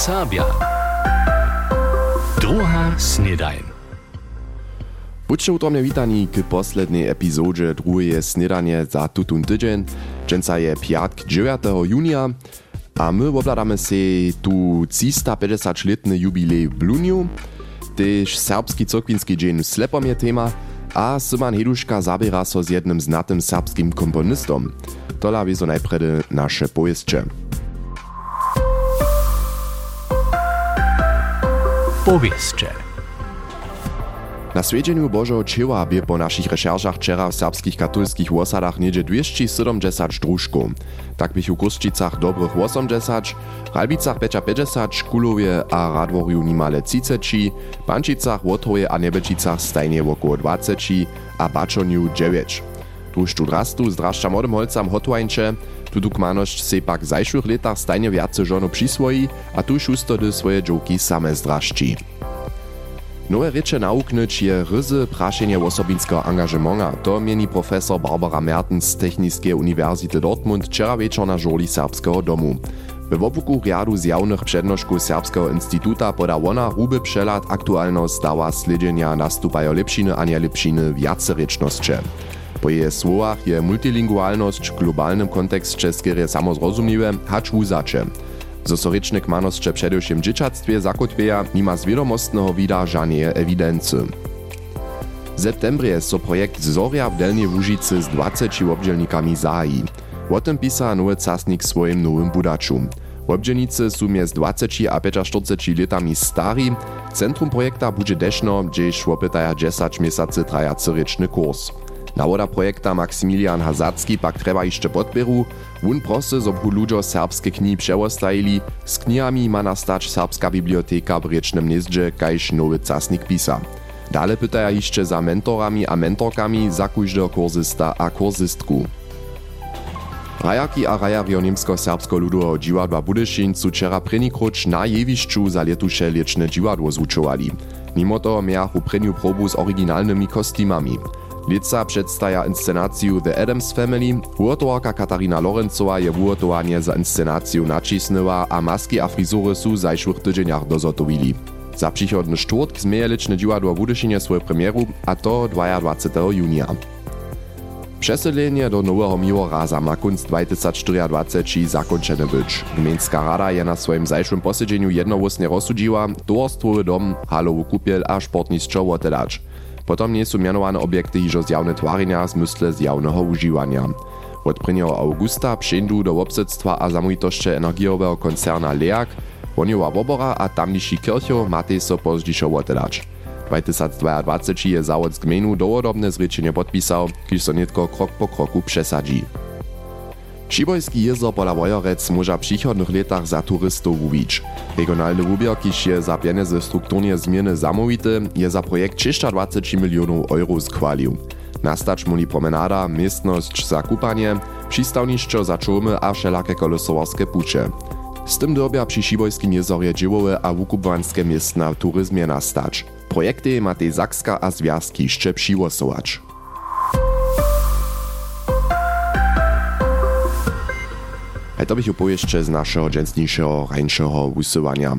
Sabia. Druga snedajn. Buďte utromne witani k poslednej epizódzie druhej snedanie za tutun tydzień. Dženca je piatk 9. junia a my obladamy se tu 350-letny jubilej w Bluniu, też serbski cokwinski dzień slepom je tema, a Syman Heduška zabiera so z jednym znatym serbskim komponistom. Tola wieso najpredy nasze powieście. Powieście. Na swiedźeniu Bożego Cieła bie po naszych recherszach wczera w serbskich katolskich osadach niedzie 270 drużków. Tak bych u Kuszczycach dobrych 80, Ralbicach 55, Kulowie a Radworiu nimale 30, Pančicach, Łotroje a Nebečicach stajnie około 20, a Baczoniu 9. Tuż tu drastu zdraszcza młodym holcam hotwańcze, tu dukmaność se pak w zajszłych latach stajnie wiace żonu przyswoi, a tu szustody swoje dżoki same zdraszczy. Nowe rěče nauknyć je ryzy prašenje osobinskiego angażementa, to mieni profesor Barbara Mertens z Techniskie Uniwersity Dortmund wczera wieczor na żoli Serbskiego domu. We wopuku riadu zjawnych przednoszków Serbskiego Instytuta poda ona ruby przelat aktualność dała sledzenia nastupajo lepšiny a nie lepšiny wiacerycznosće. Po jej słowach je multilingualność w globalnym kontekście skierie samozrozumiwe, hacz wuzacze. Zosoryczny kmanosće především dzieciactwie zakotwieja nima z wiadomostnego wida żadnej ewidency. W septembrie so projekt Zoria w Delnej Łużycy z 20 obdzielnikami zahi. O tym pisa nowy casnik swoim nowym budaczu. Obdzielnicy są między 20 a 45 latami stari. Centrum projekta będzie deszno, gdzie szłopytaja 10 miesięcy trajacy ryczny kurs. Nawoda projekta Maksymilian Hazacki pak treba jeszcze podbieru. Wun prosy, zob hu ludzo serbskie kni przewostajili. Z knihami ma nastać serbska biblioteka w Riecznym Niezdźe, kajż nowy casnik pisa. Dale pytaja jeszcze za mentorami a mentorkami za każdego kursysta a kursystku. Rajaki a rajario Niemsko-Serbsko-Ludowego dziwadła Budyszin su wczera prynnikroć na jewiszczu za letusze lieczne dziwadło zvučovali. Mimo to miachu prynju probu z oryginalnymi kostymami. Lica przedstawia inscenaciju The Adams Family, uotowarka Katarina Lorenzowa je uotowanie za inscenaciju nacisnęła, a maski a frizury su zajszłych tydzieniach dozotowili. Za przychodny czwartk zmieje liczne dziwadło Budyszynie swoją premieru, a to 22 junia. Przeselenie do nowego Miłoraza ma kunst 2024 zakończone być. Gmieńska rada je na swoim zajszłym posiedzeniu jednowłosnie rozsudziła, towarstwowy dom, halowy kupiel a sportnictwo wotedać. Potom nie są mianowane obiekty hižo zjawne twarenia z mysle zjawnego używania. Od 1. augusta przyjdą do obsedztwa a zamówitości energiowego koncerna LEAK, Woniowa Wobora a tamniejszy kircho matej so pozdzišo wotedać. 2022 je zawod z gminu dowodobne zrečenie podpisał, kiż so netko krok po kroku przesadzi. Přibojski jezor pola Wojorec może w przychodnych latach za turystów uwić. Regionalny wubier, kiż je za pieniądze strukturnie zmiany zamówity, je za projekt 320 milionów euro schwalił. Nastać muli promenada, miestność za kupanie, przystawniszczo za czołmy a wszelakie kolosowarskie pucze. Z tym dobia przy Šibojskim jezorje dziełowe a wukubwanskie miestna w turyzmie nastać. Projekty ma tej Zakska a Związki jeszcze przyłosować. A to bych opowieście z naszego dżęsniejszego, rańszego usywania.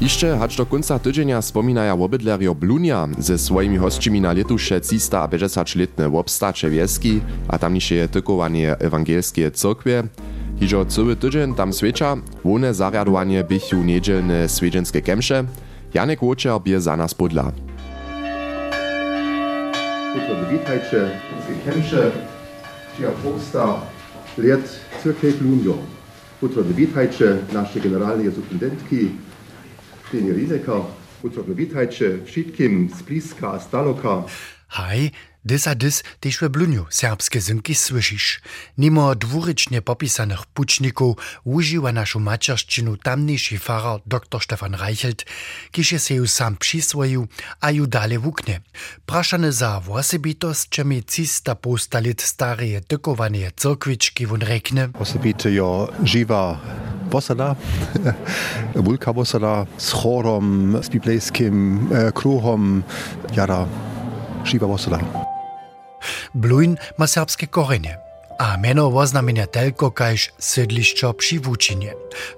Jeszcze hacz do końca tydzienia wspominaja obydlerio Blunia ze swoimi hościmi na letusze 350-letne obstacze wieski, a tamniejsze tykowanie ewangelskie cyrkwie. Hižo cały tydzień tam świecza, wone zariadowanie bychu niedzielne swiedźenskie kemsze. Janek Łoczar bie za nas podla. Witajcie z kemsze, čia posta ljet crkve Klunjo, utro witajcie naszej generalnej superintendentki Ksenija Rizeka, utro witajcie wszystkim z bliska, z daloka. Hi, Desa des tež v Blunju serbske zunki slyšiš. Nimo dvurične popisaných pučnikov užíva našu mačarštinu tamnejší farar dr. Štefan Reichelt, kýž si ju sám přisvojil a ju dále vukne. Prašane za vosebitosťami cista postalit staré tekované cirkvičky von rekne. Vosebite jo živa Bosada, Vulka Bosada, s chorom, s biblejskim eh, kruhom, jara, živa Bosada. Bluin ma srpske korenje, a meno oznamenja telko kajž sedliščo przy Włócinie.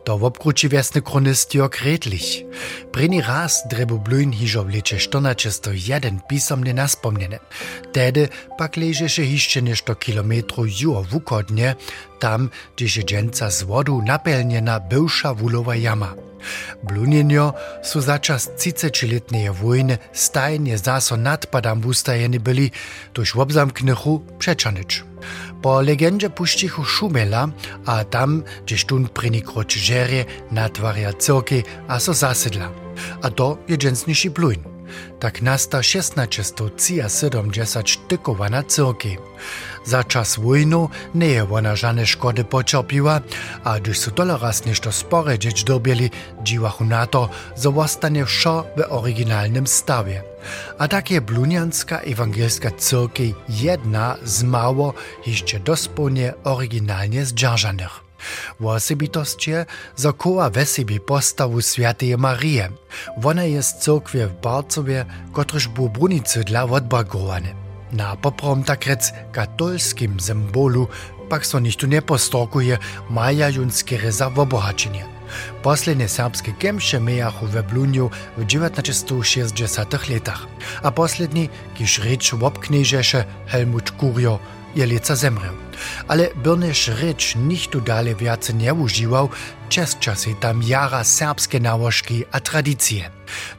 To w obkruci wiesny kronisti okretlich. Preni raz drebu Bluin hižo w lecie 1401 pisomne naspomniene. Tedy pak ležeše hišće nešto kilometru juo vukodnie, tam, gdzie się dżęca z wodu napelniena byłsza wulowa jama. Blunienio su začas 30-letnej wojny stajnie zaso nadpadam wustajeni byli, tuż obzamknychu przeczanyć. Po legendzie puścichu Szumela, a tam, gdzie stund prynikroć żerie, natwarja cyrki, a so zasydla. A to je dżęsniejszy bluin. Tak nasta 1670 tykowana cyrki. Za czas wojnu nie je ona żadne szkody pocierpiła, a gdyż su dole raz nešto spore dzieć dobieli, dziwachu na to, że wszo w oryginalnym stawie. A tak je blunianska ewangelska cyrki jedna z mało jeszcze dospełnie oryginalnie zdzierżanych. Osobitostě zakova vesibí postavu svaté Marie. Ona je z církve v Barcově, kotrž bu brunice dla odbragowane. Na poprom takrec katolskim symbolu pak so ništu ne postorkuje maja junskere za obohačenje. Posljednje srpski kem še mejah v Veblunju v 1960 letach, a posljednji, kiž reč v obknežeše Helmut Kurio, je leca zemrel. Ale Birneš reč nichtu dalje vjace nie užiwał, čez čas je tam jara srpske navoški a tradicije.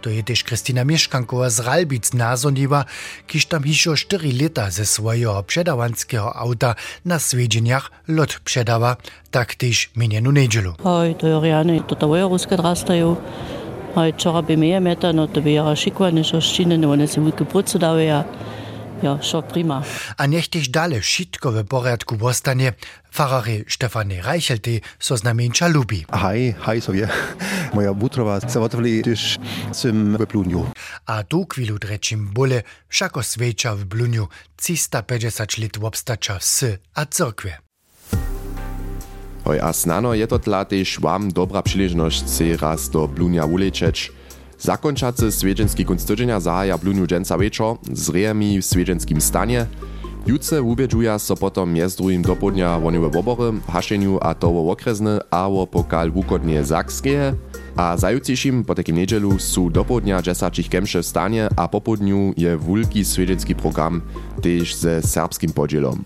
To je tež Kristina Mieškankova z Ralbic nazoniva, kiž tam hišo 4 leta ze svojega předavanského auta na svedženjach lot předava, tak tež minjenu nedželu. Hoj, to je rjani тотавая русская драстаю. Ай чора би мея мета, но то би яра шиква, не шо шчине, не воне се вуйки процедавая. Ja, schon prima. A niech też dalej wszystko w porządku zostanie. Farary Stefanie Reichelty, so znamieńcza lubi. Hej, hej sobie. Moja butrowa zawotowali też tym w Bluniu. A tu kwilu dreczim bóle, wszako swecza w Bluniu, 350 lat obstacza wsy a cyrkwie. Hoj, a snano je to tla tež vám dobra příležnosť si raz do Blunia ulečeć, Zakończacy swiedzenski kunst tydzienia zahaja bluniu dżęca wieczor z rejami w swiedzienskim stanie. Jutce ubiedżuja so potom mjez drugim do południa woniwe wobory, haszeniu a towo okrezny, a wo pokal wukodnie zakskie. A zajucišim po takim niedzielu su do południa dżesacich kemsze w stanie, a po południu je wulki swiedzenski program, też ze serbskim podzielom.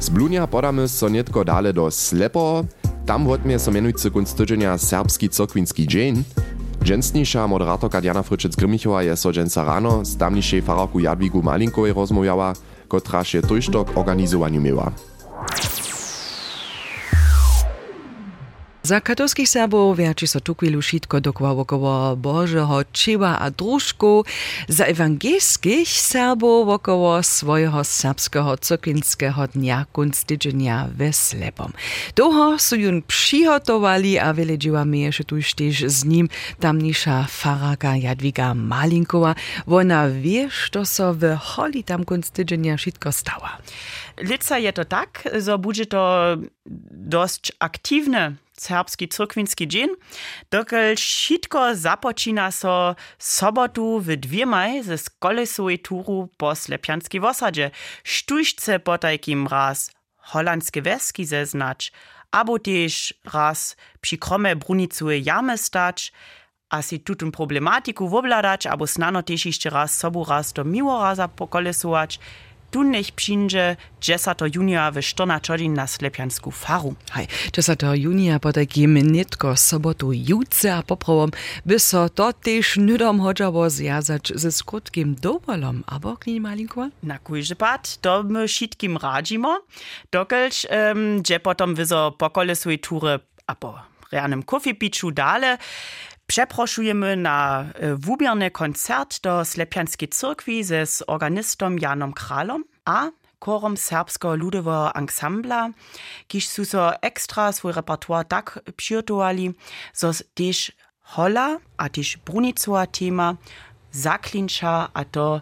Z Blunia podamy so nietko dale do Slepo, tam wotmie so mianujcy kunst tydzienia serbski cokwinski dzień, Dżęsniejsza moderatorka Diana Fryczec-Grymichowa je so dżęca rano z tamniejszej fararku Jadwigu Malinkowej rozmawiała, która się tujsztok organizowaniu miała. Za katolskich Serbów wjači so tukwilu šitko dokła wokoło Bożego Czyła a Drużku, za ewangelskich Serbów wokoło swojego serbskiego coklinskiego dnia kunstydzenia we Slepom. Toho su jun przygotowali, a wiele dzieła tuż też z nim tamniejsza faraka Jadwiga Malinkowa. Ona wie, że so w holi tam kunstydzenia stała. Lica je to tak, że będzie to dość aktywne serbski cyrkwinski dzień, dokąd wszystko zapoczyna so sobotu w dwiemaj ze kolesowej turu po Slepianskiej wosadzie. Sztućce po takim raz holandskie weski zeznać, abo też raz przy krome brunicuje jamy stać, a si tutun problematiku wobladać, abo snano też jeszcze raz sobu raz do miło raza pokolesować, tu nech przyjdzie 10 junia w 14 godzin na Slepiansku faru. Hej, 10 junia po takim nitko sobotu jutce a poprawom by so to też nudom chodzało zjazać ze skutkiem dowolom, abo klini malinko? Na kujże pad, to my wszystkim radzimo, dokelć, um, gdzie potom wyzo pokolesuje tury, a po realnym kofipiczu dale, Przeproszujemy na e, wubierny koncert do Slepianskiej Cyrkwi ze z organistom Janom Kralom a korom serbskiego ludowego ansambla, kiż su so ekstra swój repertoar tak przygotowali, so też hola, a też brunicowa tema zaklinča a to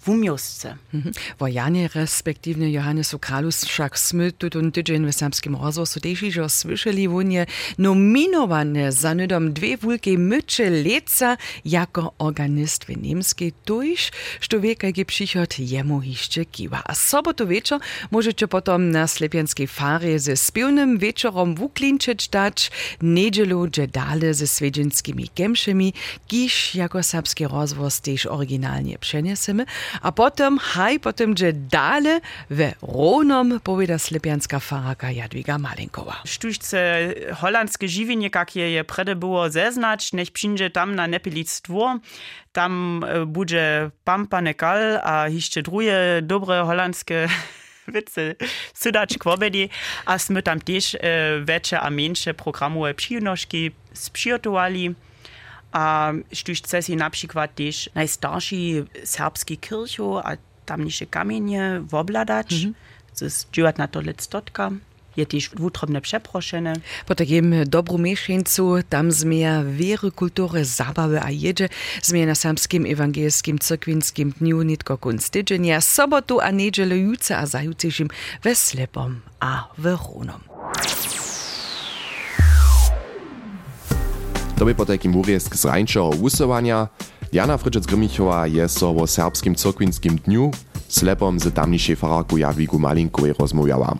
w umiostce. Mhm. Wo Janie respektívne Johannesu Kralus však sme tutun tydzień w serbskim rozwoju też że słyszeli wunie nominowane za nudom dwie wulkie mycze leca jako organist w niemskiej tuż, što wiekajki przychod jemu hiszcze kiwa. A sobotu wieczor możecie potom na slepianskiej fary ze spiewnym wieczorom wuklinczyć dać, niedzielu dże dale ze swiedzinskimi gemszymi, kiż jako serbski rozwoz też oryginalnie przeniesiemy, a potem haj potem že dale we Ronom powieda slepianska faraka Jadwiga Malinkowa. Sztućce holandskie żywienie, jakie je prede było zeznać, niech przyjdzie tam na Nepilic dwór, tam e, będzie pampane kal, a jeszcze drugie dobre holandskie wice sydać kwobedi, a sme tam też e, większe a mniejsze programowe przyjemności. Si napríklad tiež najstarší serbský kircho a tamniejsze kamienie wobladać, mm -hmm. na to stotka. Je też dwutrobne przeproszenie. Po takim dobru mieszkańcu tam zmienia wiele kultury, zabawy a jedzie, zmienia na samskim ewangelskim cyrkwinskim dniu nitko kunst tydzienia, sobotu a niedzielę juce a zajutrzejszym we Slepom a Weronom. To by po takim urjesk z rańczego usuwania. Jana Fryczec Grymichowa je so o serbskim cyrkwinskim dniu slepom z tamniejszej faraku Jadwigu Malinkowej rozmawiała.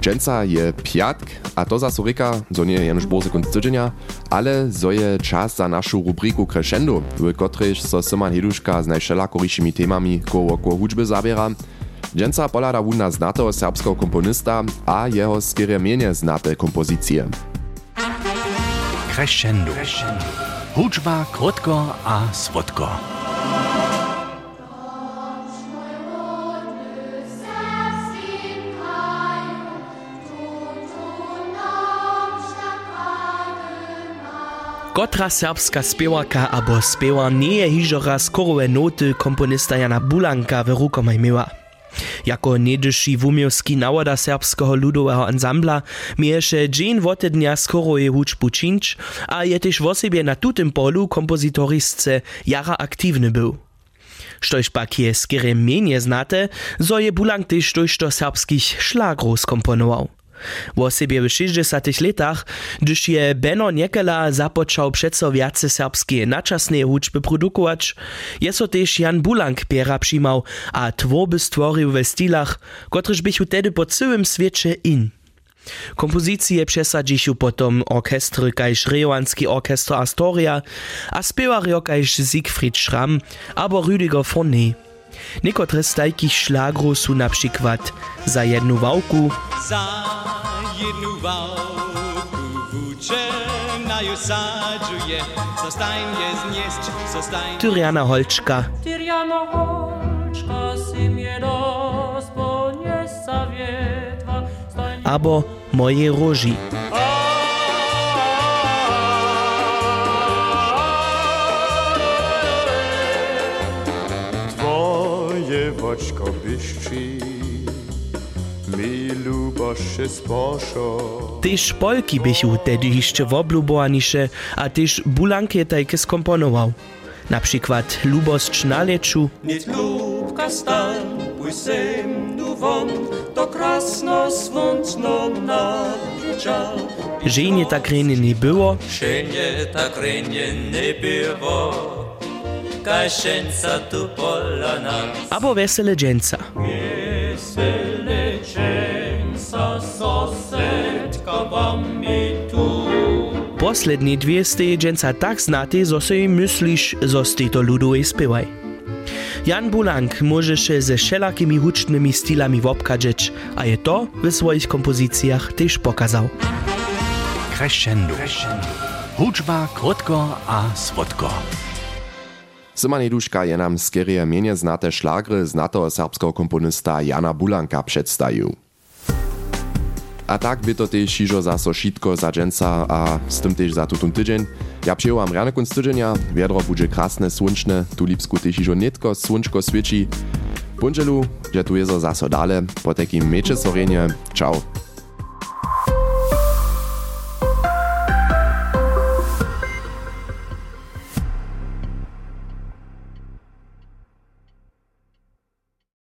Dżęca je piatk, a to za Surika, zo nie jenoż bozy kunst tydzienia, ale zo czas za naszą rubriku Crescendo, w której so Syman Heduszka z najszelakoriszymi temami koło koło hudźby zabiera. Dżęca polada wuna znatego serbskiego komponista a jeho skieremienie znate kompozycje. Crescendo. Hudźba krótko a słodko. Kotra serbska spiewarka abo spiewar nie je hižo raz korowe noty komponista Jana Bulanka w rukomaj. Jako niedyši wumiowski nawoda serbskiego ludowego ansambla mieješe Jane wote dnia skoroje hučbu činč, a je też w sobie na polu kompozitoristce jara aktywny był. Štož pak je znate, zo je Bulank też durch do serbskich šlagrov. Wo sobie w 60 latach, gdyż je Beno Niekela zapoczął przeco wiace serbskie naczasne huczby produkować, je so też Jan Bulank piera przymał, a tworby stworzył we stylach, kotryż bychu tedy po całym świecie in. Kompozycje przesadził potom orkestry kajż Rejowanski Orkestr Astoria, a spiewario kajż Siegfried Schramm, abo Rüdiger Fournet. Niekotore z takých šlágrov sú napríklad Za jednu vavku Za jednu vavku vúčenajú sádžuje Zostaň je zniesť, zostaň Tyriana Holčka. Tyriana Holčka si mne rozponiesa vietva. Abo Moje roži. Oczko byszczy, mi lubosze sposzo. Tyż Polki bychu tedy jeszcze woblubowanisze, a tyż bulankie tajke skomponował. Na przykład Lubost na leczu. Niet lubka stan, płysem duwon, to krasno swątno na Żenie tak renie nie było. Żenie tak renie nie było kaszenca tu polana. Abo wesele dżęca. Wesele dżęca, sosetka wam mi tu. Poslední dvě ste dżęca tak znate, zo se im myślisz, zo ste to ludowej spěvaj. Jan Bulank może się ze wszelakimi hucznymi stylami wobkadżeć, a je to w swoich kompozycjach też pokazał. Crescendo. Crescendo. Huczba krótko a słodko. Syman Duška je nam skierie mienie znate szlagry znatego serbskiego komponista Jana Bulanka przedstawił. A tak by to też hižo zaso šitko za dženca a z tym też za tutun tydzień. Ja przyjęłam rane kunst tydzienia, wiadro będzie krasne, słonczne, tu lipsku też hižo netko słonczko świeci. Punżelu, że tu jest zaso dale, po takim mecze sorenie. Ciao.